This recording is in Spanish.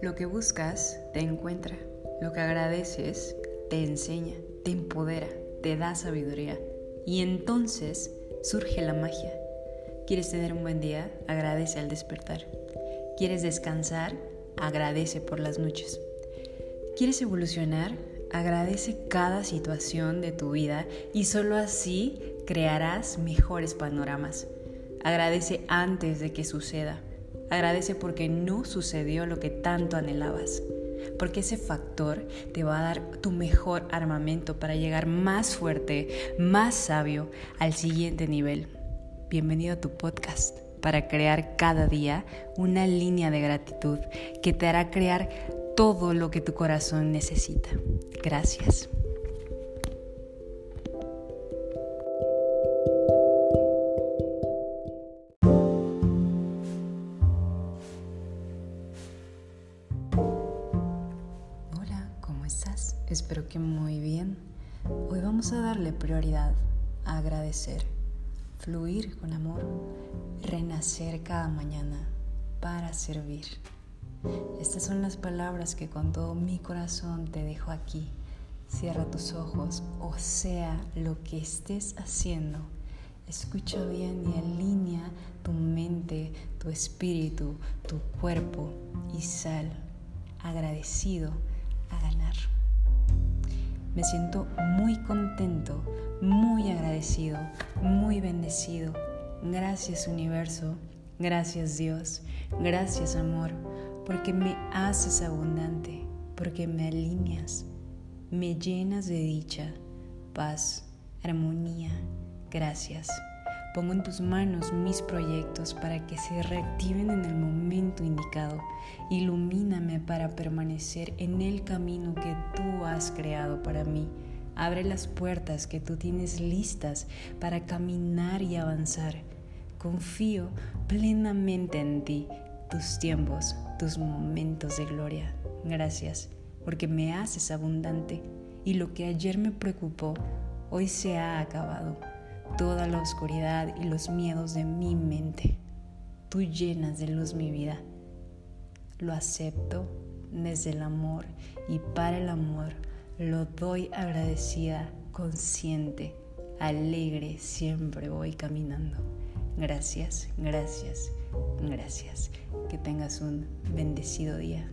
Lo que buscas te encuentra, lo que agradeces te enseña, te empodera, te da sabiduría y entonces surge la magia. ¿Quieres tener un buen día? Agradece al despertar. ¿Quieres descansar? Agradece por las noches. ¿Quieres evolucionar? Agradece cada situación de tu vida y solo así crearás mejores panoramas. Agradece antes de que suceda. Agradece porque no sucedió lo que tanto anhelabas. Porque ese factor te va a dar tu mejor armamento para llegar más fuerte, más sabio al siguiente nivel. Bienvenido a tu podcast para crear cada día una línea de gratitud que te hará crear todo lo que tu corazón necesita. Gracias. Espero que muy bien. Hoy vamos a darle prioridad a agradecer, fluir con amor, renacer cada mañana para servir. Estas son las palabras que con todo mi corazón te dejo aquí. Cierra tus ojos o sea lo que estés haciendo. Escucha bien y alinea tu mente, tu espíritu, tu cuerpo y sal agradecido a ganar. Me siento muy contento, muy agradecido, muy bendecido. Gracias universo, gracias Dios, gracias amor, porque me haces abundante, porque me alineas, me llenas de dicha, paz, armonía. Gracias. Pongo en tus manos mis proyectos para que se reactiven en el momento indicado. Ilumíname para permanecer en el camino que tú has creado para mí. Abre las puertas que tú tienes listas para caminar y avanzar. Confío plenamente en ti, tus tiempos, tus momentos de gloria. Gracias, porque me haces abundante y lo que ayer me preocupó, hoy se ha acabado toda la oscuridad y los miedos de mi mente. Tú llenas de luz mi vida. Lo acepto desde el amor y para el amor lo doy agradecida, consciente, alegre, siempre voy caminando. Gracias, gracias, gracias. Que tengas un bendecido día.